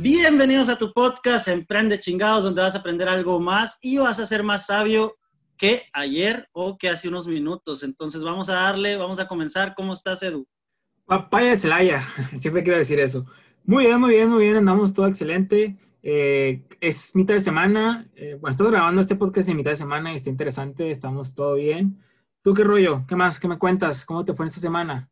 Bienvenidos a tu podcast Emprende Chingados, donde vas a aprender algo más y vas a ser más sabio que ayer o que hace unos minutos. Entonces vamos a darle, vamos a comenzar. ¿Cómo estás, Edu? Papaya de Celaya, siempre quiero decir eso. Muy bien, muy bien, muy bien, andamos todo excelente. Eh, es mitad de semana, eh, bueno, estoy grabando este podcast en mitad de semana y está interesante, estamos todo bien. ¿Tú qué rollo? ¿Qué más? ¿Qué me cuentas? ¿Cómo te fue esta semana?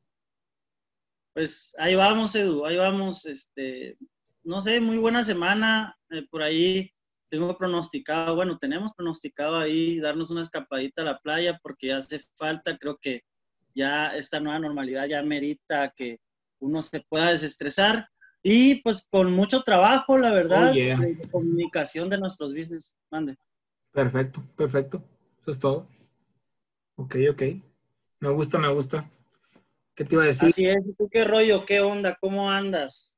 Pues ahí vamos, Edu, ahí vamos, este, no sé, muy buena semana. Eh, por ahí tengo pronosticado, bueno, tenemos pronosticado ahí darnos una escapadita a la playa porque ya hace falta, creo que ya esta nueva normalidad ya merita que uno se pueda desestresar y pues con mucho trabajo, la verdad, oh, de comunicación de nuestros business. Mande. Perfecto, perfecto. Eso es todo. Ok, ok. Me gusta, me gusta. ¿Qué te iba a decir? Así es. ¿Tú qué rollo? ¿Qué onda? ¿Cómo andas?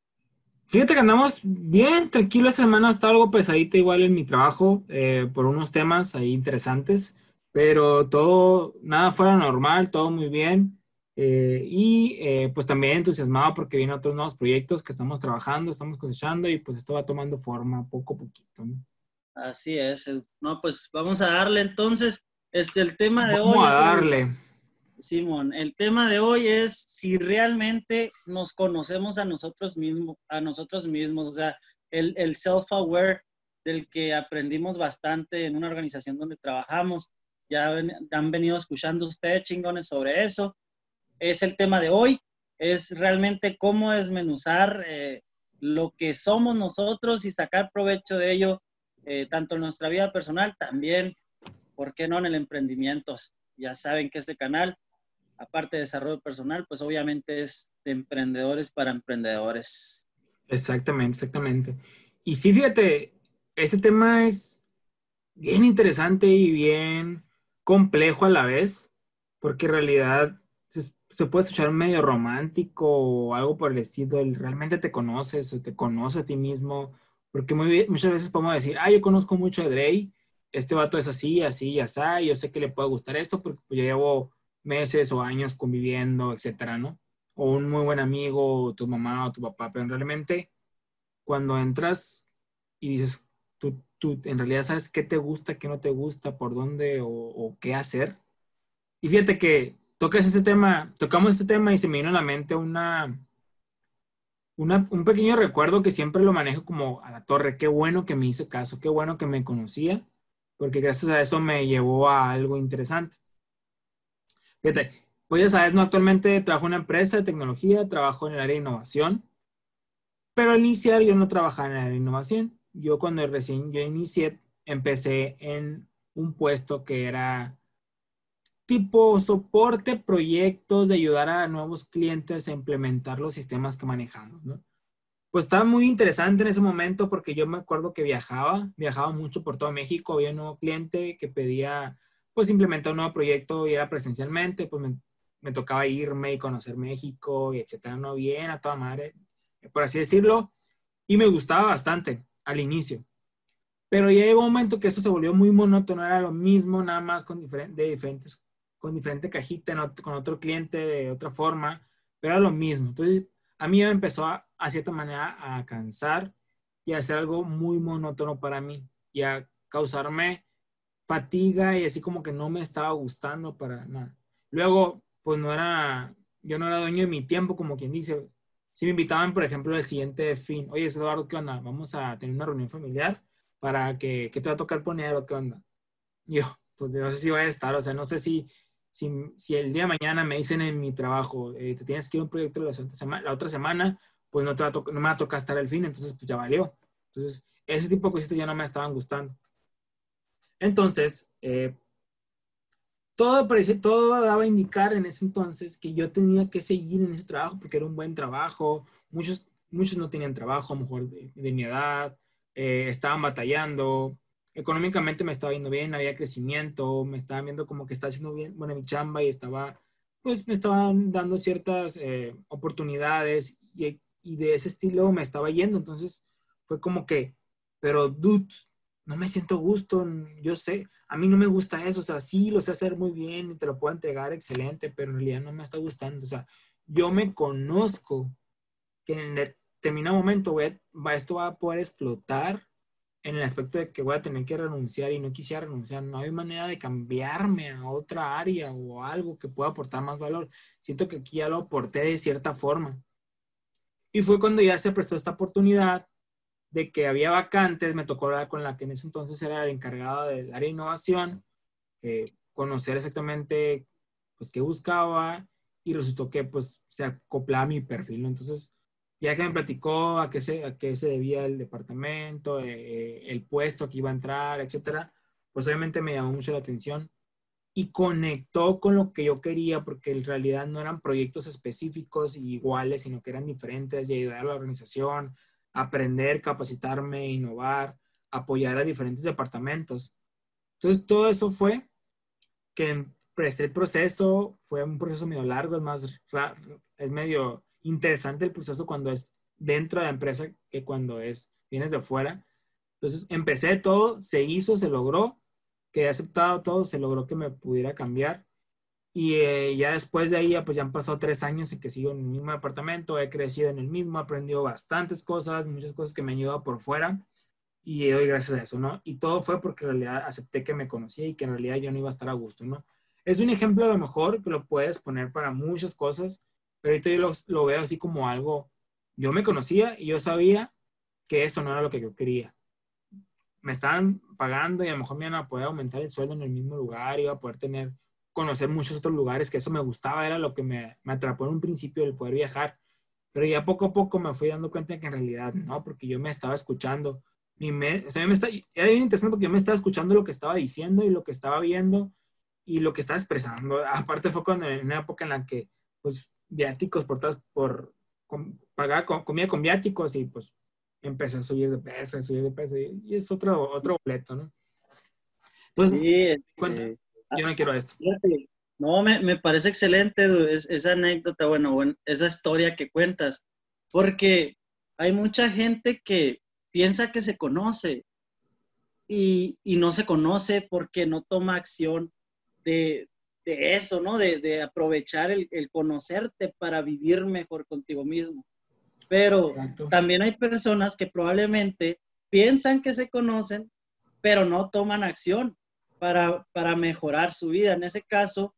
Fíjate que andamos bien, tranquilo. Esta semana está algo pesadita igual en mi trabajo eh, por unos temas ahí interesantes, pero todo, nada fuera normal, todo muy bien. Eh, y eh, pues también entusiasmado porque vienen otros nuevos proyectos que estamos trabajando, estamos cosechando y pues esto va tomando forma poco a poquito. Así es. No, pues vamos a darle entonces, este, el tema de hoy. Vamos a darle. Simón, el tema de hoy es si realmente nos conocemos a nosotros mismos, a nosotros mismos, o sea, el, el self-aware del que aprendimos bastante en una organización donde trabajamos. Ya han venido escuchando ustedes chingones sobre eso. Es el tema de hoy, es realmente cómo desmenuzar eh, lo que somos nosotros y sacar provecho de ello, eh, tanto en nuestra vida personal, también, ¿por qué no en el emprendimiento? Ya saben que este canal aparte de desarrollo personal, pues obviamente es de emprendedores para emprendedores. Exactamente, exactamente. Y sí, fíjate, este tema es bien interesante y bien complejo a la vez, porque en realidad se, puede escuchar medio romántico o algo por el estilo, el realmente te conoces o te conoce a ti mismo, porque muchas veces podemos decir, ah, yo conozco mucho de Drey, este vato es así, así, así, yo sé que le puede gustar esto porque pues, yo llevo meses o años conviviendo, etcétera, ¿no? O un muy buen amigo, tu mamá o tu papá, pero realmente cuando entras y dices, tú, tú en realidad sabes qué te gusta, qué no te gusta, por dónde o, qué hacer. Y fíjate que tocas este tema, tocamos este tema y se me vino a la mente una, una, un pequeño recuerdo que siempre lo manejo como a la torre. Qué bueno que me hice caso, qué bueno que me conocía, porque gracias a eso me llevó a algo interesante. Fíjate, pues ya sabes, no, actualmente trabajo en una empresa de tecnología, trabajo en el área de innovación, pero al iniciar yo no trabajaba en el área de innovación. Yo cuando recién yo inicié, empecé en un puesto que era tipo soporte, proyectos de ayudar a nuevos clientes a implementar los sistemas que manejamos, ¿no? Pues estaba muy interesante en ese momento porque yo me acuerdo que viajaba, viajaba mucho por todo México, había un nuevo cliente que pedía pues implementar un nuevo proyecto y era presencialmente, pues me, tocaba irme y conocer México y etcétera, no bien, a toda madre, por así decirlo, y me gustaba bastante al inicio. Pero ya llegó un momento que eso se volvió muy monótono, era lo mismo, nada más con, de diferentes, con diferente cajita, con otro cliente de otra forma, pero era lo mismo. Entonces, a mí me empezó a, a cierta manera a cansar y a hacer algo muy monótono para mí y a causarme fatiga y así como que no me estaba gustando para nada. Luego, pues no era, yo no era dueño de mi tiempo, como quien dice. Si me invitaban, por ejemplo, el siguiente fin, oye, Eduardo, ¿qué onda? Vamos a tener una reunión familiar para que, ¿qué te va a tocar poner o qué onda? yo, pues no sé si voy a estar, o sea, no sé si, si, el día de mañana me dicen en mi trabajo, eh, te tienes que ir a un proyecto la, otra semana, pues no, te no me va a tocar estar el fin, entonces pues ya valió. Entonces, ese tipo de cositas ya no me estaban gustando. Entonces, eh, todo parece, todo daba a indicar en ese entonces que yo tenía que seguir en ese trabajo porque era un buen trabajo. Muchos, muchos no tenían trabajo, a lo mejor de, mi edad, eh, estaban batallando. Económicamente me estaba yendo bien, había crecimiento, me estaban viendo como que estaba haciendo bien buena mi chamba y estaba, pues me estaban dando ciertas eh, oportunidades y, y de ese estilo me estaba yendo. Entonces fue como que, pero dude, no me siento gusto, yo sé, a mí no me gusta eso, o sea, sí lo sé hacer muy bien y te lo puedo entregar excelente, pero en realidad no me está gustando, o sea, yo me conozco que en determinado momento esto va a poder explotar en el aspecto de que voy a tener que renunciar y no quisiera renunciar, no hay manera de cambiarme a otra área o algo que pueda aportar más valor. Siento que aquí ya lo aporté de cierta forma. Y fue cuando ya se prestó esta oportunidad de que había vacantes, me tocó hablar con la que en ese entonces era la encargada del área de innovación, eh, conocer exactamente pues qué buscaba y resultó que pues se acoplaba a mi perfil, Entonces, ya que me platicó a qué se, a qué se debía el departamento, eh, el puesto que iba a entrar, etcétera, pues obviamente me llamó mucho la atención y conectó con lo que yo quería porque en realidad no eran proyectos específicos iguales, sino que eran diferentes y ayudar a la organización, aprender, capacitarme, innovar, apoyar a diferentes departamentos. Entonces, todo eso fue que empecé el proceso, fue un proceso medio largo, es más, es medio interesante el proceso cuando es dentro de la empresa que cuando es, vienes de fuera. Entonces, empecé todo, se hizo, se logró, que he aceptado todo, se logró que me pudiera cambiar. Y eh, ya después de ahí, pues ya han pasado tres años en que sigo en el mismo departamento, he crecido en el mismo, he aprendido bastantes cosas, muchas cosas que me han ayudado por fuera y doy gracias a eso, ¿no? Y todo fue porque en realidad acepté que me conocía y que en realidad yo no iba a estar a gusto, ¿no? Es un ejemplo a lo mejor que lo puedes poner para muchas cosas, pero ahorita yo lo, lo veo así como algo, yo me conocía y yo sabía que eso no era lo que yo quería. Me estaban pagando y a lo mejor me iban a poder aumentar el sueldo en el mismo lugar, iba a poder tener conocer muchos otros lugares, que eso me gustaba, era lo que me, me atrapó en un principio el poder viajar. Pero ya poco a poco me fui dando cuenta que en realidad no, porque yo me estaba escuchando. Ni me, o sea, me está, era bien interesante porque yo me estaba escuchando lo que estaba diciendo y lo que estaba viendo y lo que estaba expresando. Aparte fue cuando, en una época en la que, pues, viáticos por, por con, pagaba comida con viáticos y pues empecé a subir de peso, a subir de peso y, es otro, otro boleto, ¿no? Entonces, sí, yo no quiero esto. No, me, me parece excelente esa anécdota, bueno, bueno, esa historia que cuentas, porque hay mucha gente que piensa que se conoce y, y no se conoce porque no toma acción de, de eso, ¿no? De, de aprovechar el, el, conocerte para vivir mejor contigo mismo. Pero también hay personas que probablemente piensan que se conocen, pero no toman acción para, para mejorar su vida. En ese caso,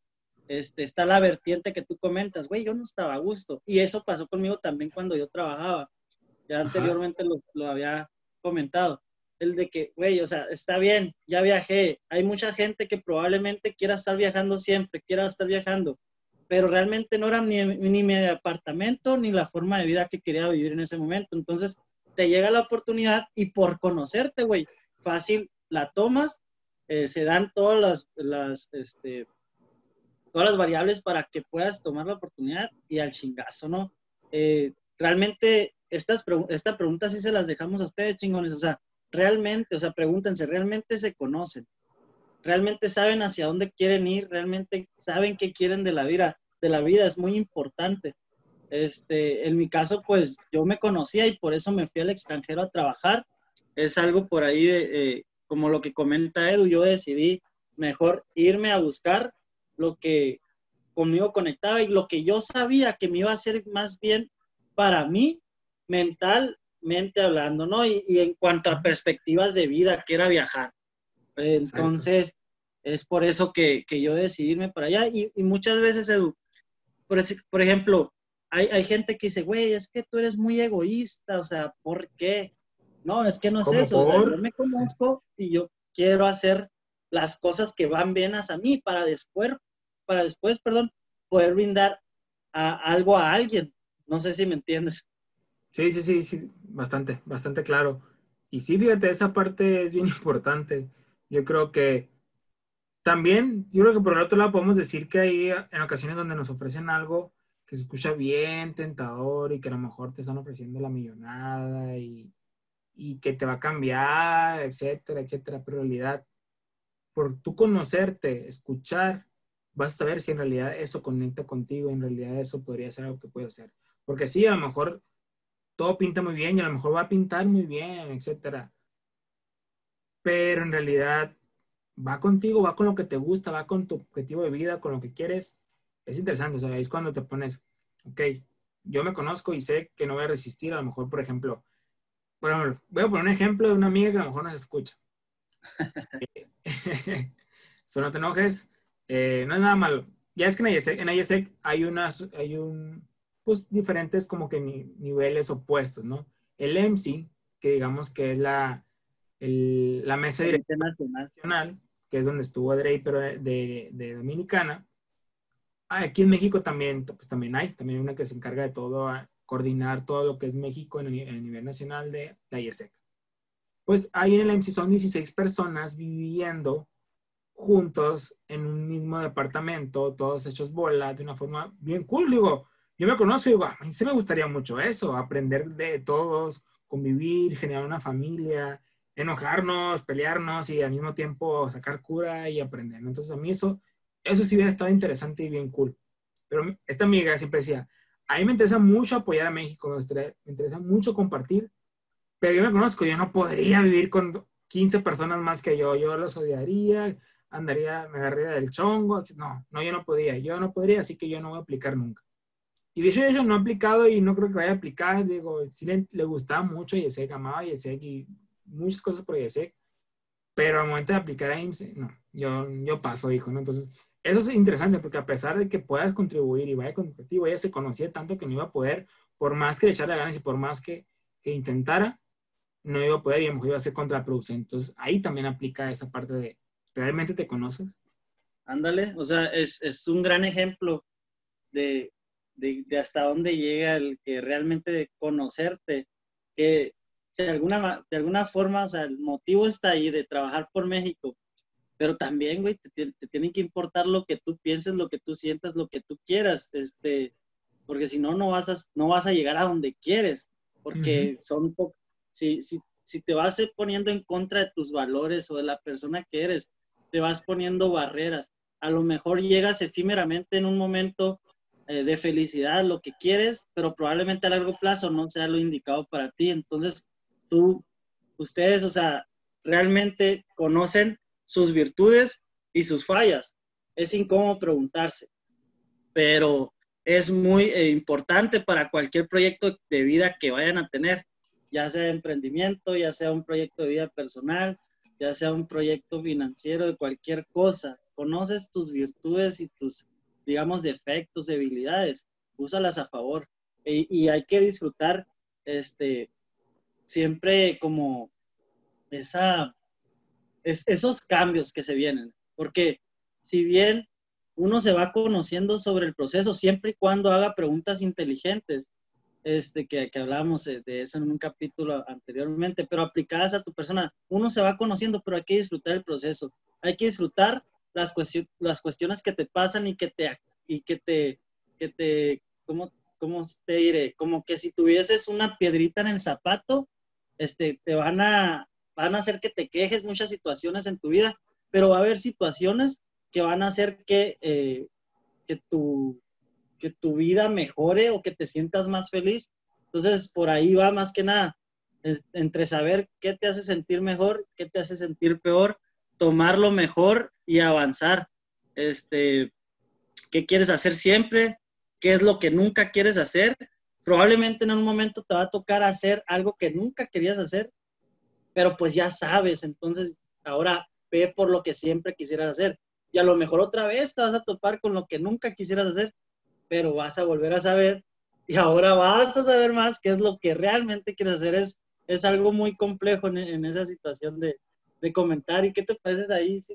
este, está la vertiente que tú comentas, güey, yo no estaba a gusto. Y eso pasó conmigo también cuando yo trabajaba. Ya anteriormente lo, lo, había comentado. El de que, güey, o sea, está bien, ya viajé. Hay mucha gente que probablemente quiera estar viajando siempre, quiera estar viajando, pero realmente no era ni, ni mi apartamento ni la forma de vida que quería vivir en ese momento. Entonces, te llega la oportunidad y por conocerte, güey, fácil la tomas eh, se dan todas las, este, todas las variables para que puedas tomar la oportunidad y al chingazo, ¿no? Eh, realmente, estas, esta pregunta sí se las dejamos a ustedes, chingones, o sea, realmente, o sea, pregúntense, ¿realmente se conocen? ¿Realmente saben hacia dónde quieren ir? ¿Realmente saben qué quieren de la vida? De la vida es muy importante. Este, en mi caso, pues yo me conocía y por eso me fui al extranjero a trabajar. Es algo por ahí de, eh, como lo que comenta Edu, yo decidí mejor irme a buscar lo que conmigo conectaba y lo que yo sabía que me iba a hacer más bien para mí, mentalmente hablando, ¿no? Y, en cuanto a perspectivas de vida, que era viajar. Entonces, es por eso que, yo decidí irme para allá. Y, muchas veces, Edu, por, por ejemplo, hay, hay, gente que dice, güey, es que tú eres muy egoísta, o sea, ¿por qué? No, es que no es eso. yo me conozco y yo quiero hacer las cosas que van bien a mí para después, para después, perdón, poder brindar a, algo a alguien. No sé si me entiendes. Sí, sí, sí, sí, bastante, bastante claro. Y sí, fíjate, esa parte es bien importante. Yo creo que también, yo creo que por el otro lado podemos decir que hay en ocasiones donde nos ofrecen algo que se escucha bien tentador y que a lo mejor te están ofreciendo la millonada y, y que te va a cambiar, etcétera, etcétera. Pero en realidad, por tú conocerte, escuchar, vas a saber si en realidad eso conecta contigo, en realidad eso podría ser algo que puede hacer. Porque sí, a lo mejor todo pinta muy bien y a lo mejor va a pintar muy bien, etcétera. Pero en realidad va contigo, va con lo que te gusta, va con tu objetivo de vida, con lo que quieres. Es interesante, o sea, es cuando te pones, ok, yo me conozco y sé que no voy a resistir, a lo mejor, por ejemplo, bueno, voy a poner un ejemplo de una amiga que a lo mejor no se escucha. Solo no te enojes, eh, no es nada malo. Ya es que en IESEC, hay unas, hay un, pues diferentes como que niveles opuestos, ¿no? El MC, que digamos que es la, la mesa directiva nacional, que es donde estuvo Drey, pero de, de, Dominicana. Aquí en México también, pues también hay, también una que se encarga de todo, a coordinar todo lo que es México en el, nivel nacional de la IESEC. Pues ahí en el MC son 16 personas viviendo juntos en un mismo departamento, todos hechos bola, de una forma bien cool. Digo, yo me conozco y digo, a mí sí me gustaría mucho eso, aprender de todos, convivir, generar una familia, enojarnos, pelearnos y al mismo tiempo sacar cura y aprender. Entonces a mí eso, eso sí hubiera estado interesante y bien cool. Pero esta amiga siempre decía, a mí me interesa mucho apoyar a México, me interesa mucho compartir, pero yo me conozco, yo no podría vivir con 15 personas más que yo, yo los odiaría, andaría, me agarraría del chongo, no, no, yo no podía, yo no podría, así que yo no voy a aplicar nunca. Y de hecho, yo no he aplicado y no creo que vaya a aplicar, digo, sí le, le gustaba mucho y ese amaba y ese y muchas cosas por IESEC, pero al momento de aplicar a IMSS, no, yo, yo paso, hijo, ¿no? Entonces, eso es interesante porque a pesar de que puedas contribuir y vaya con objetivo, ella se conocía tanto que no iba a poder, por más que le echara ganas y por más que, que intentara, no iba a poder y a lo mejor iba a ser contraproducente. Entonces, ahí también aplica esa parte de, ¿realmente te conoces? Ándale, o sea, es, es un gran ejemplo de, de, de, hasta dónde llega el que realmente conocerte, que de alguna, de alguna forma, o sea, el motivo está ahí de trabajar por México, pero también, güey, te, tiene que importar lo que tú pienses, lo que tú sientas, lo que tú quieras, este, porque si no, no vas a, no vas a llegar a donde quieres, porque son, si, si, si te vas poniendo en contra de tus valores o de la persona que eres, te vas poniendo barreras. A lo mejor llegas efímeramente en un momento eh, de felicidad, lo que quieres, pero probablemente a largo plazo no sea lo indicado para ti. Entonces, tú, ustedes, o sea, realmente conocen sus virtudes y sus fallas. Es incómodo preguntarse, pero es muy eh, importante para cualquier proyecto de vida que vayan a tener, ya sea emprendimiento, ya sea un proyecto de vida personal, ya sea un proyecto financiero, de cualquier cosa. Conoces tus virtudes y tus, digamos, defectos, debilidades, úsalas a favor. Y, y hay que disfrutar este, siempre como esa, es, esos cambios que se vienen, porque si bien uno se va conociendo sobre el proceso siempre y cuando haga preguntas inteligentes, este, que, que hablábamos de, eso en un capítulo anteriormente, pero aplicadas a tu persona, uno se va conociendo, pero hay que disfrutar el proceso, hay que disfrutar las, las cuestiones que te pasan y que te, y que te, que te, ¿cómo, ¿cómo te diré? Como que si tuvieses una piedrita en el zapato, este, te van a, van a hacer que te quejes muchas situaciones en tu vida, pero va a haber situaciones que van a hacer que, eh, que, tu, que tu vida mejore o que te sientas más feliz. Entonces, por ahí va más que nada, entre saber qué te hace sentir mejor, qué te hace sentir peor, tomarlo mejor y avanzar. Este, ¿Qué quieres hacer siempre? ¿Qué es lo que nunca quieres hacer? probablemente en un momento te va a tocar hacer algo que nunca querías hacer, pero pues ya sabes, entonces ahora ve por lo que siempre quisieras hacer. Y a lo mejor otra vez te vas a topar con lo que nunca quisieras hacer, pero vas a volver a saber y ahora vas a saber más qué es lo que realmente quieres hacer. Es, es algo muy complejo en, esa situación de, de, comentar. ¿Y qué te parece ahí si,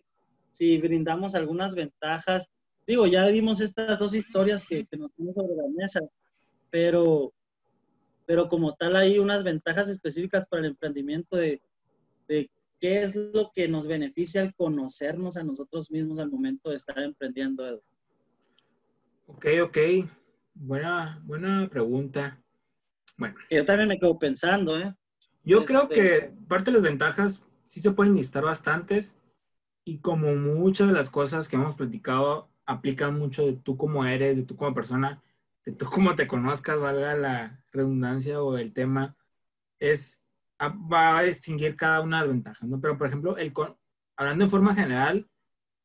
si, brindamos algunas ventajas? Digo, ya dimos estas dos historias que, que nos tenemos sobre la mesa, pero, pero como tal hay unas ventajas específicas para el emprendimiento de, qué es lo que nos beneficia al conocernos a nosotros mismos al momento de estar emprendiendo, Edu. Ok, ok. Buena, buena pregunta. Bueno. yo también me quedo pensando, ¿eh? Yo creo este que parte de las ventajas sí se pueden listar bastantes y como muchas de las cosas que hemos platicado aplican mucho de tú como eres, de tú como persona, de tú como te conozcas, valga la redundancia o el tema, es va a distinguir cada una de las ventajas, ¿no? Pero, por ejemplo, el hablando en forma general,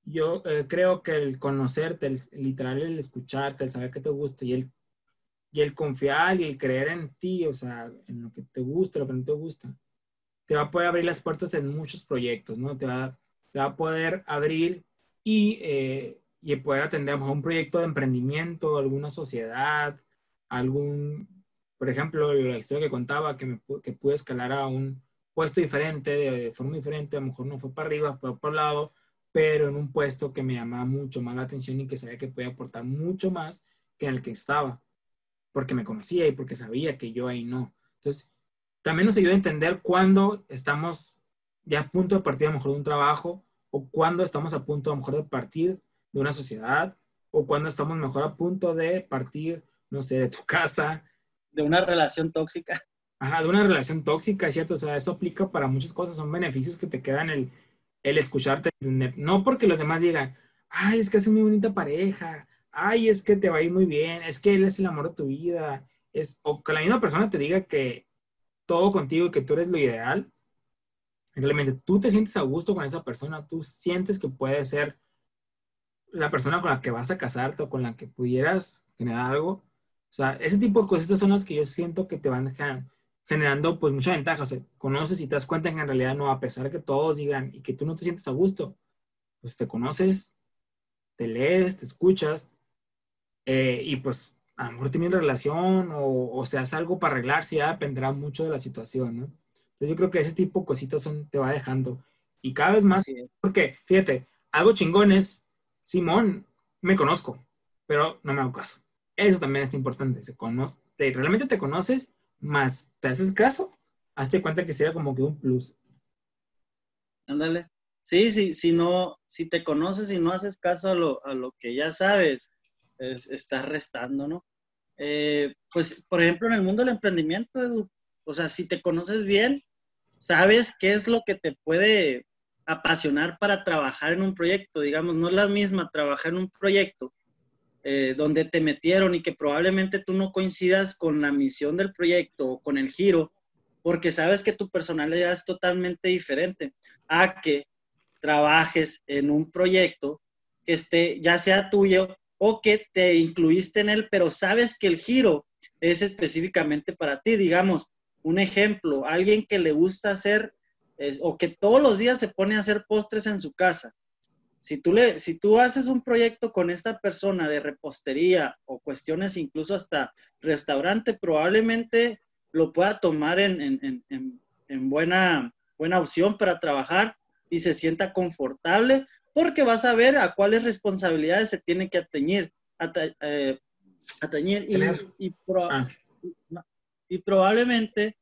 yo eh, creo que el conocerte, el, literal, el escucharte, el saber que te gusta y el, y el confiar y el creer en ti, o sea, en lo que te gusta, lo que no te gusta, te va a poder abrir las puertas en muchos proyectos, ¿no? Te va, te va a poder abrir y, eh, y poder atender a un proyecto de emprendimiento, alguna sociedad, algún, por ejemplo, la historia que contaba, que, me, que pude escalar a un puesto diferente, de, forma diferente, a lo mejor no fue para arriba, fue para el lado, pero en un puesto que me llamaba mucho más la atención y que sabía que podía aportar mucho más que en el que estaba, porque me conocía y porque sabía que yo ahí no. Entonces, también nos ayuda a entender cuándo estamos ya a punto de partir a lo mejor de un trabajo o cuándo estamos a punto a lo mejor de partir de una sociedad o cuándo estamos mejor a punto de partir, no sé, de tu casa. De una relación tóxica. Ajá, de una relación tóxica, ¿cierto? O sea, eso aplica para muchas cosas, son beneficios que te quedan el, el escucharte, no porque los demás digan, ay, es que es muy bonita pareja, ay, es que te va a ir muy bien, es que él es el amor de tu vida, es, o que la misma persona te diga que todo contigo y que tú eres lo ideal, realmente tú te sientes a gusto con esa persona, tú sientes que puede ser la persona con la que vas a casarte o con la que pudieras generar algo. O sea, ese tipo de cosas son las que yo siento que te van generando pues mucha ventaja. O sea, conoces y te das cuenta que en realidad no, a pesar de que todos digan y que tú no te sientes a gusto, pues te conoces, te lees, te escuchas eh, y pues a lo mejor tienes relación o, o se hace algo para arreglarse, ya dependerá mucho de la situación, ¿no? Entonces yo creo que ese tipo de cositas son, te va dejando. Y cada vez más, porque fíjate, algo chingón es, Simón, me conozco, pero no me hago caso. Eso también es importante, se conoce, realmente te conoces más te haces caso, hazte cuenta que sería como que un plus. Ándale. Sí, sí, si no, si te conoces y no haces caso a lo, a lo que ya sabes, estás restando, ¿no? Eh, pues, por ejemplo, en el mundo del emprendimiento, Edu, o sea, si te conoces bien, sabes qué es lo que te puede apasionar para trabajar en un proyecto. Digamos, no es la misma trabajar en un proyecto eh, donde te metieron y que probablemente tú no coincidas con la misión del proyecto o con el giro, porque sabes que tu personalidad es totalmente diferente a que trabajes en un proyecto que esté ya sea tuyo o que te incluiste en él, pero sabes que el giro es específicamente para ti. Digamos, un ejemplo, alguien que le gusta hacer o que todos los días se pone a hacer postres en su casa si tú, le, si tú haces un proyecto con esta persona de repostería o cuestiones incluso hasta restaurante, probablemente lo pueda tomar en, buena, buena opción para trabajar y se sienta confortable porque vas a ver a cuáles responsabilidades se tiene que atañir. Eh, y, ah. y, probablemente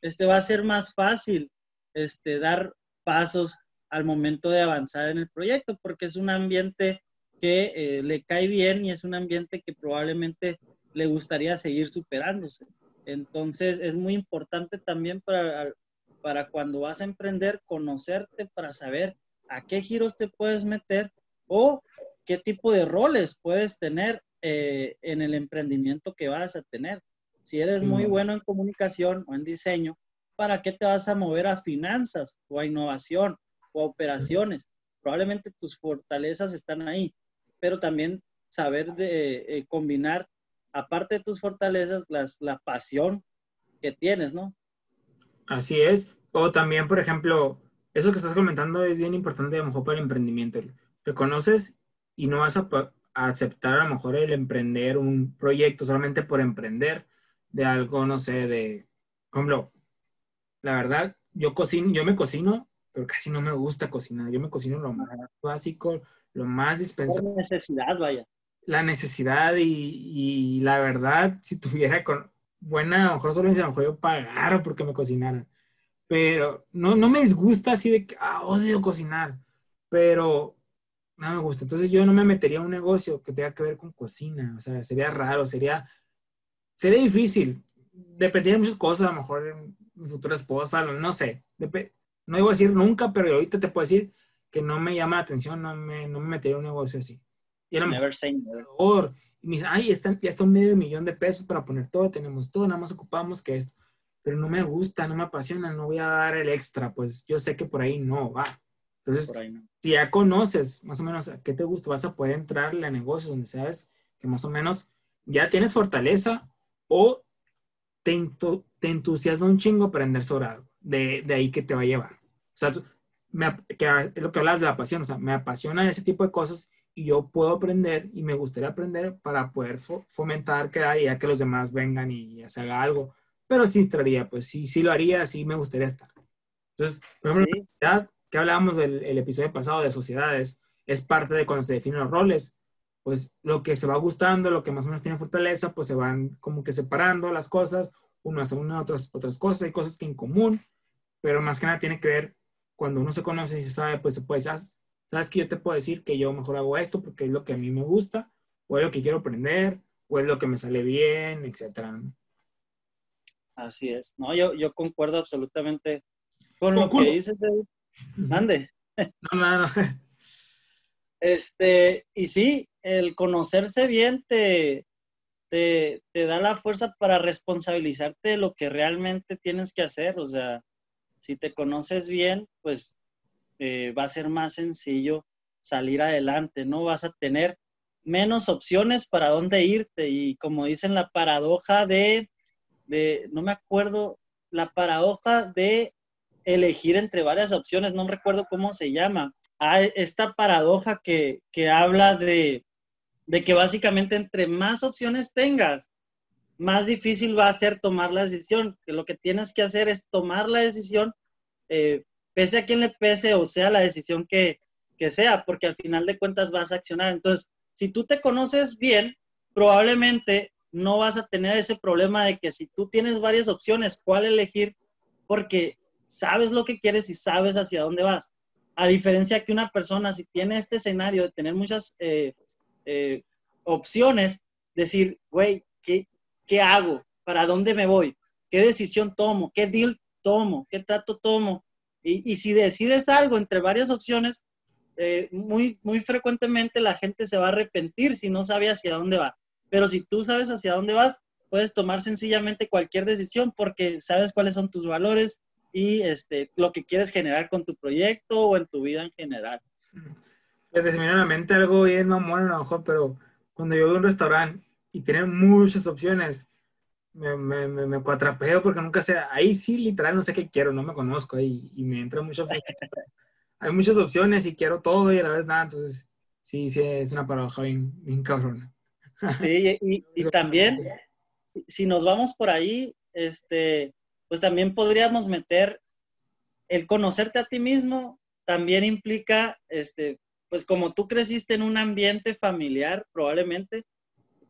este, va a ser más fácil este, dar pasos al momento de avanzar en el proyecto, porque es un ambiente que eh, le cae bien y es un ambiente que probablemente le gustaría seguir superándose. Entonces es muy importante también para, para cuando vas a emprender, conocerte para saber a qué giros te puedes meter o qué tipo de roles puedes tener eh, en el emprendimiento que vas a tener. Si eres muy bueno en comunicación o en diseño, ¿para qué te vas a mover a finanzas o a innovación o operaciones. Probablemente tus fortalezas están ahí, pero también saber de, eh, combinar, aparte de tus fortalezas, las, la pasión que tienes, ¿no? Así es. O también, por ejemplo, eso que estás comentando es bien importante a lo mejor para el emprendimiento. Te conoces y no vas a, a, aceptar a lo mejor el emprender un proyecto solamente por emprender de algo, no sé, de, por la verdad, yo cocino, yo me cocino pero casi no me gusta cocinar. Yo me cocino lo más básico, lo más dispensable. La necesidad, vaya. La necesidad y, la verdad, si tuviera con buena, a lo mejor solo me yo pagar porque me cocinaran. pero no, no me disgusta así de que ah, odio cocinar, pero no me gusta. Entonces yo no me metería a un negocio que tenga que ver con cocina, o sea, sería raro, sería, sería difícil. Dependería de muchas cosas, a lo mejor mi futura esposa, no sé. No iba a decir nunca, pero ahorita te puedo decir que no me llama la atención, no me, no me metería a un negocio así. Y a never say never. Y me dice, ay, está, ya está un medio millón de pesos para poner todo, tenemos todo, nada más ocupamos que esto. Pero no me gusta, no me apasiona, no voy a dar el extra, pues yo sé que por ahí no va. Entonces, si ya conoces más o menos a qué te gusta, vas a poder entrarle a negocios donde sabes que más o menos ya tienes fortaleza o te, te entusiasma un chingo aprender sobre algo. De, de, ahí que te va a llevar. O sea, me, que es lo que hablas de la pasión, o sea, me apasiona ese tipo de cosas y yo puedo aprender y me gustaría aprender para poder fomentar que ya que los demás vengan y ya se haga algo. Pero sí estaría, pues sí, sí lo haría, sí me gustaría estar. Entonces, por ejemplo, la que hablábamos del el episodio pasado de sociedades, es parte de cuando se definen los roles. Pues lo que se va gustando, lo que más o menos tiene fortaleza, pues se van como que separando las cosas, uno hace una, otras, otras cosas, hay cosas que en común, pero más que nada tiene que ver cuando uno se conoce y se sabe, pues se puede, sabes que yo te puedo decir que yo mejor hago esto porque es lo que a mí me gusta, o es lo que quiero aprender, o es lo que me sale bien, etcétera. Así es. No, yo, yo concuerdo absolutamente con lo que dices, Mande. No, no, no. Este, y sí, el conocerse bien te, te, da la fuerza para responsabilizarte de lo que realmente tienes que hacer. O sea, si te conoces bien, pues eh, va a ser más sencillo salir adelante, ¿no? Vas a tener menos opciones para dónde irte. Y como dicen, la paradoja de, de no me acuerdo, la paradoja de elegir entre varias opciones, no recuerdo cómo se llama. Hay esta paradoja que, habla de, que básicamente entre más opciones tengas, más difícil va a ser tomar la decisión, que lo que tienes que hacer es tomar la decisión, eh, pese a quien le pese o sea la decisión que, que sea, porque al final de cuentas vas a accionar. Entonces, si tú te conoces bien, probablemente no vas a tener ese problema de que si tú tienes varias opciones, ¿cuál elegir? Porque sabes lo que quieres y sabes hacia dónde vas. A diferencia que una persona, si tiene este escenario de tener muchas eh, eh, opciones, decir, güey, ¿qué, ¿qué hago? ¿Para dónde me voy? ¿Qué decisión tomo? ¿Qué deal tomo? ¿Qué trato tomo? Y, y si decides algo entre varias opciones, eh, muy, muy frecuentemente la gente se va a arrepentir si no sabe hacia dónde va. Pero si tú sabes hacia dónde vas, puedes tomar sencillamente cualquier decisión porque sabes cuáles son tus valores, y este, lo que quieres generar con tu proyecto o en tu vida en general. Pues se la mente algo bien mamón a lo mejor, pero cuando yo voy a un restaurante y tienen muchas opciones, me, me, me, cuatrapeo porque nunca sé, ahí sí literal no sé qué quiero, no me conozco ahí y me entra mucho. Hay muchas opciones y quiero todo y a la vez nada, entonces sí, sí, es una paradoja bien, bien cabrona. Sí, y, y también, si, si, nos vamos por ahí, este, pues también podríamos meter el conocerte a ti mismo, también implica, este, pues como tú creciste en un ambiente familiar, probablemente,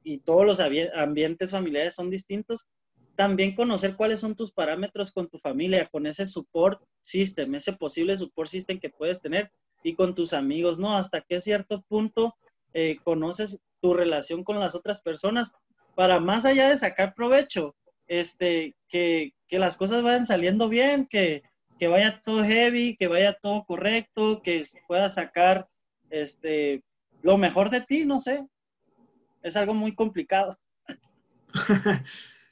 y todos los ambientes familiares son distintos, también conocer cuáles son tus parámetros con tu familia, con ese support system, ese posible support system que puedes tener y con tus amigos, ¿no? Hasta qué cierto punto eh, conoces tu relación con las otras personas para más allá de sacar provecho, este, que, las cosas vayan saliendo bien, que, vaya todo heavy, que vaya todo correcto, que puedas sacar este, lo mejor de ti, no sé. Es algo muy complicado.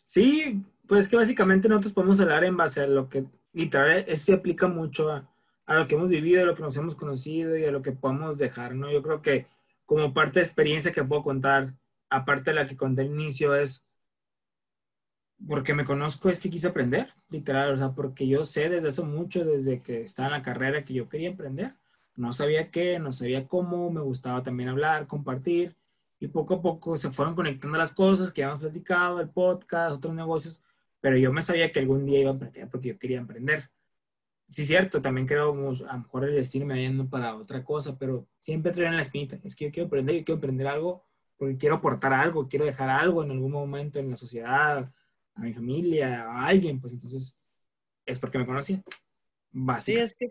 sí, pues que básicamente nosotros podemos hablar en base a lo que literal se aplica mucho a, lo que hemos vivido, a lo que nos hemos conocido y a lo que podemos dejar, ¿no? Yo creo que como parte de experiencia que puedo contar, aparte de la que conté al inicio, es porque me conozco es que quise aprender, literal, o sea, porque yo sé desde hace mucho, desde que estaba en la carrera, que yo quería aprender. No sabía qué, no sabía cómo, me gustaba también hablar, compartir, y poco a poco se fueron conectando las cosas que habíamos platicado, el podcast, otros negocios, pero yo me sabía que algún día iba a aprender porque yo quería aprender. Sí, cierto, también creo, a lo mejor el destino me yendo para otra cosa, pero siempre traía en la espinita, es que yo quiero aprender, yo quiero aprender algo, porque quiero aportar algo, quiero dejar algo en algún momento en la sociedad, a mi familia, a alguien, pues entonces es porque me conocía. Sí, es que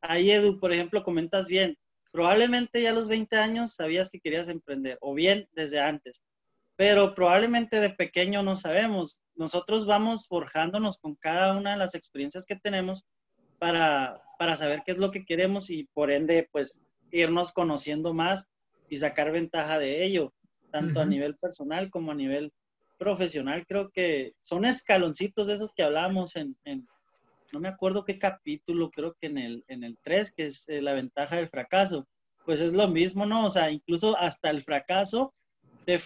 ahí, Edu, por ejemplo, comentas bien. Probablemente ya a los 20 años sabías que querías emprender, o bien desde antes, pero probablemente de pequeño no sabemos. Nosotros vamos forjándonos con cada una de las experiencias que tenemos para, para saber qué es lo que queremos y por ende, pues, irnos conociendo más y sacar ventaja de ello, tanto a nivel personal como a nivel profesional. Creo que son escaloncitos de esos que hablábamos en, no me acuerdo qué capítulo, creo que en el, en el 3, que es eh, la ventaja del fracaso. Pues es lo mismo, ¿no? O sea, incluso hasta el fracaso te,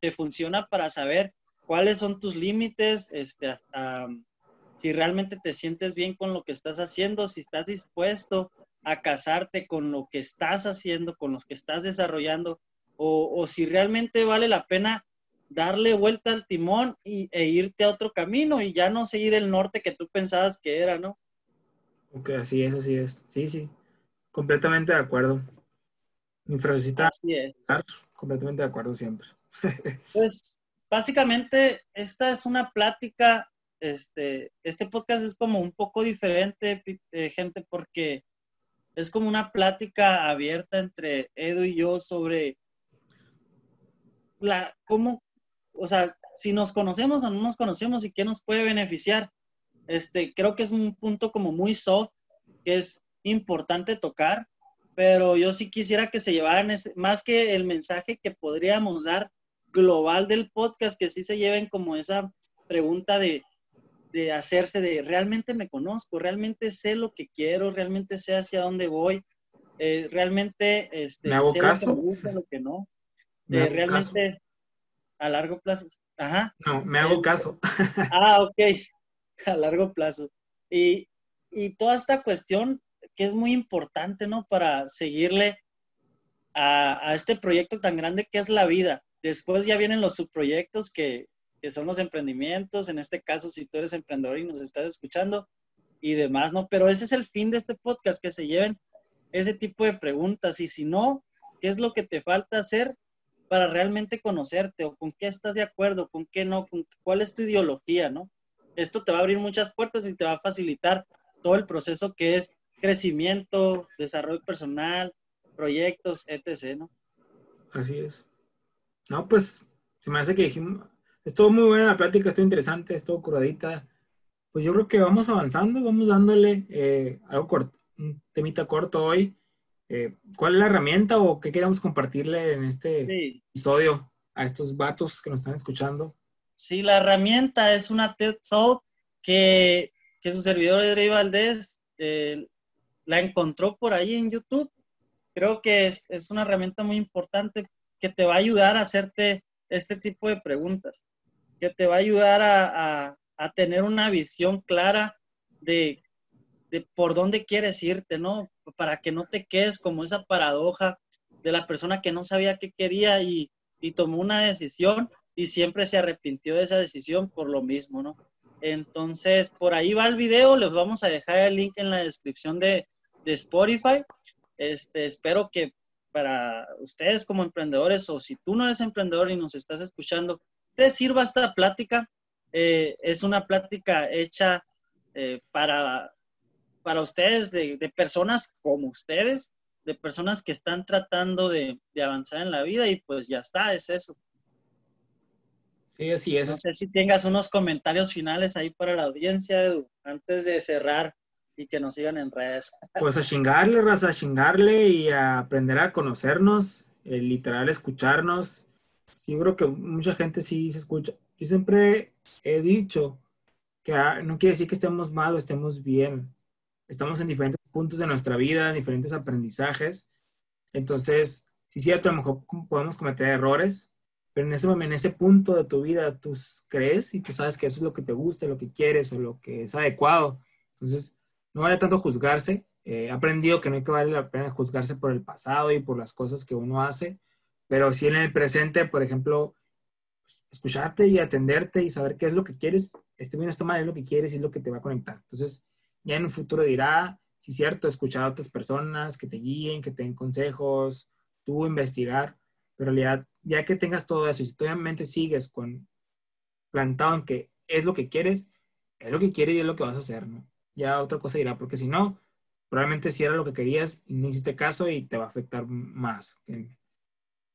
te funciona para saber cuáles son tus límites, este, si realmente te sientes bien con lo que estás haciendo, si estás dispuesto a casarte con lo que estás haciendo, con lo que estás desarrollando, o, si realmente vale la pena darle vuelta al timón y, e irte a otro camino y ya no seguir el norte que tú pensabas que era, ¿no? Ok, así es, así es. Sí, sí. Completamente de acuerdo. Mi frasecita. Así es. Completamente de acuerdo siempre. pues básicamente esta es una plática, este, este podcast es como un poco diferente, eh, gente, porque es como una plática abierta entre Edu y yo sobre la, cómo, o sea, si nos conocemos o no nos conocemos y qué nos puede beneficiar. Este, creo que es un punto como muy soft, que es importante tocar, pero yo sí quisiera que se llevaran ese, más que el mensaje que podríamos dar global del podcast, que sí se lleven como esa pregunta de, de hacerse de realmente me conozco, realmente sé lo que quiero, realmente sé hacia dónde voy, eh, realmente este, ¿Me hago sé caso? lo que me gusta, lo que no. Eh, realmente a largo plazo. Ajá. No, me hago caso. Ah, ok, a largo plazo. Y, y toda esta cuestión que es muy importante, ¿no? Para seguirle a, a este proyecto tan grande que es la vida. Después ya vienen los subproyectos que, que son los emprendimientos, en este caso, si tú eres emprendedor y nos estás escuchando y demás, ¿no? Pero ese es el fin de este podcast, que se lleven ese tipo de preguntas. Y si no, ¿qué es lo que te falta hacer para realmente conocerte? ¿O con qué estás de acuerdo? ¿Con qué no? ¿Con ¿Cuál es tu ideología, no? Esto te va a abrir muchas puertas y te va a facilitar todo el proceso que es crecimiento, desarrollo personal, proyectos, etc., ¿no? Así es. No, pues se me hace que dijimos, estuvo muy buena la plática, estuvo interesante, estuvo curadita. Pues yo creo que vamos avanzando, vamos dándole eh, algo corto, un temita corto hoy. Eh, ¿Cuál es la herramienta o qué queremos compartirle en este Sí. episodio a estos vatos que nos están escuchando? Sí, la herramienta es una TED Talk que, que su servidor Edrey Valdés eh, la encontró por ahí en YouTube. Creo que es, es una herramienta muy importante que te va a ayudar a hacerte este tipo de preguntas, que te va a ayudar a, a- a tener una visión clara de, por dónde quieres irte, ¿no? Para que no te quedes como esa paradoja de la persona que no sabía qué quería y, y tomó una decisión y siempre se arrepintió de esa decisión por lo mismo, ¿no? Entonces, por ahí va el video, les vamos a dejar el link en la descripción de, de Spotify. Este, espero que para ustedes como emprendedores o si tú no eres emprendedor y nos estás escuchando, te sirva esta plática. Eh, es una plática hecha eh, para, para ustedes, de, de personas como ustedes, de personas que están tratando de, de avanzar en la vida y pues ya está, es eso. Sí, así es. No sé si tengas unos comentarios finales ahí para la audiencia, Edu, antes de cerrar y que nos sigan en redes. Pues a chingarle, raza, a chingarle y a aprender a conocernos, eh, literal escucharnos. Sí, yo creo que mucha gente sí se escucha. Yo siempre he dicho que ah, no quiere decir que estemos mal o estemos bien. Estamos en diferentes puntos de nuestra vida, en diferentes aprendizajes. Entonces, sí, es cierto, a lo mejor podemos cometer errores, pero en ese momento, en ese punto de tu vida, tú crees y tú sabes que eso es lo que te gusta, lo que quieres o lo que es adecuado. Entonces, no vale tanto juzgarse. Eh, he aprendido que no hay que vale la pena juzgarse por el pasado y por las cosas que uno hace, pero sí en el presente, por ejemplo, pues, escucharte y atenderte y saber qué es lo que quieres, este bien o este mal es lo que quieres y es lo que te va a conectar. Entonces, ya en un futuro dirá, es cierto, escuchar a otras personas que te guíen, que te den consejos, tú investigar, pero en realidad, ya que tengas todo eso y si tú obviamente sigues con plantado en que es lo que quieres, es lo que quieres y es lo que vas a hacer, ¿no? Ya otra cosa irá, porque si no, probablemente si era lo que querías y no hiciste caso y te va a afectar más.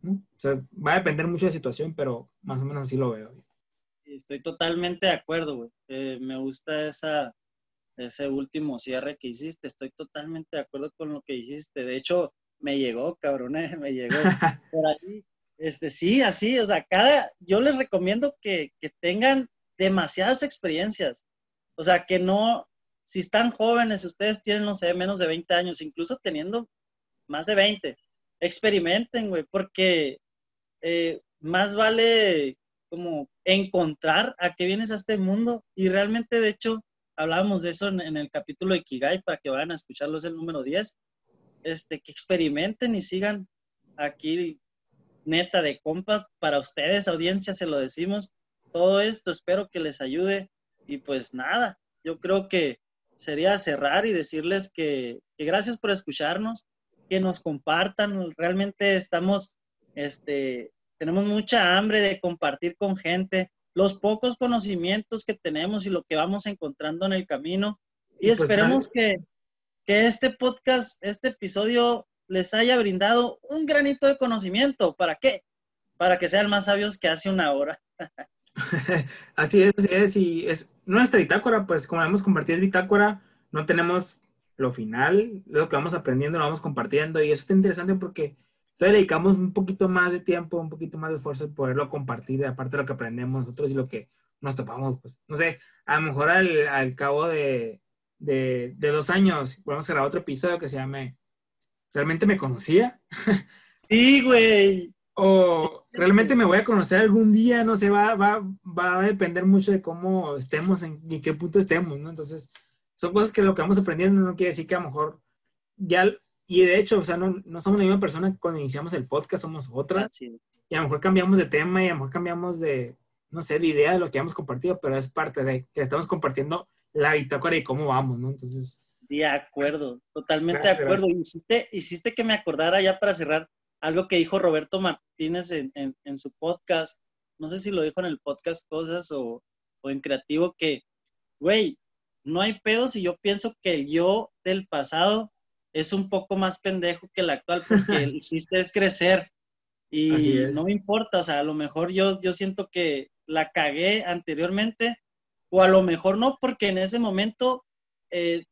O sea, va a depender mucho de la situación, pero más o menos así lo veo. Estoy totalmente de acuerdo, güey. Eh, me gusta esa, ese último cierre que hiciste. Estoy totalmente de acuerdo con lo que dijiste. De hecho, me llegó, cabrón, eh, me llegó por ahí. Este, sí, así, o sea, cada, yo les recomiendo que, que tengan demasiadas experiencias. O sea, que no, si están jóvenes, ustedes tienen, no sé, menos de 20 años, incluso teniendo más de 20, experimenten, güey, porque eh, más vale como encontrar a qué vienes a este mundo y realmente, de hecho, hablábamos de eso en, el capítulo de Kigai para que vayan a escucharlo, es el número 10, este, que experimenten y sigan aquí, neta de compa, para ustedes, audiencia, se lo decimos, todo esto, espero que les ayude y pues nada, yo creo que sería cerrar y decirles que, que gracias por escucharnos, que nos compartan. Realmente estamos, este, tenemos mucha hambre de compartir con gente los pocos conocimientos que tenemos y lo que vamos encontrando en el camino. Y, pues, esperemos que, que este podcast, este episodio les haya brindado un granito de conocimiento. ¿Para qué? Para que sean más sabios que hace una hora. así es, así es. Y es nuestra bitácora, pues como hemos compartido bitácora, no tenemos lo final, lo que vamos aprendiendo, lo vamos compartiendo y eso está interesante porque entonces le dedicamos un poquito más de tiempo, un poquito más de esfuerzo en poderlo compartir, aparte de lo que aprendemos nosotros y lo que nos topamos, pues, no sé, a lo mejor al, al cabo de, de, de, dos años podemos grabar otro episodio que se llame ¿Realmente me conocía? Sí, güey. O realmente me voy a conocer algún día, no sé, va, va, va a depender mucho de cómo estemos, en, en qué punto estemos, ¿no? Entonces, son cosas que lo que vamos aprendiendo no quiere decir que a lo mejor ya, y de hecho, o sea, no, no somos la misma persona que cuando iniciamos el podcast, somos otras. Y a lo mejor cambiamos de tema y a lo mejor cambiamos de, no sé, de idea de lo que hemos compartido, pero es parte de que estamos compartiendo la bitácora y cómo vamos, ¿no? Entonces. De acuerdo, totalmente de acuerdo. Hiciste, hiciste que me acordara ya para cerrar algo que dijo Roberto Martínez en, en, en su podcast. No sé si lo dijo en el podcast Cosas o, o en Creativo, que, güey, no hay pedo si yo pienso que el yo del pasado es un poco más pendejo que el actual porque el chiste es crecer y no me importa, o sea, a lo mejor yo, yo siento que la cagué anteriormente o a lo mejor no porque en ese momento eh,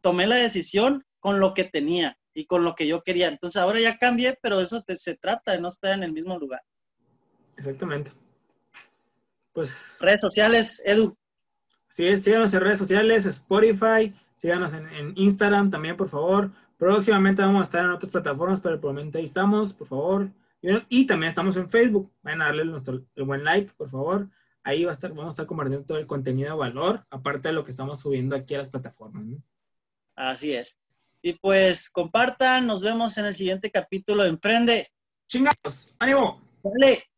tomé la decisión con lo que tenía y con lo que yo quería. Entonces ahora ya cambié, pero eso se trata de no estar en el mismo lugar. Exactamente. Pues... Redes sociales, Edu. Sí, síganos en redes sociales, Spotify, síganos en, Instagram también, por favor. Próximamente vamos a estar en otras plataformas, pero por el momento ahí estamos, por favor. Y también estamos en Facebook. Vayan a darle nuestro, el buen like, por favor. Ahí va a estar, vamos a estar compartiendo todo el contenido de valor, aparte de lo que estamos subiendo aquí a las plataformas. Así es. Y pues compartan, nos vemos en el siguiente capítulo de Emprende. Chingados, ánimo. Dale.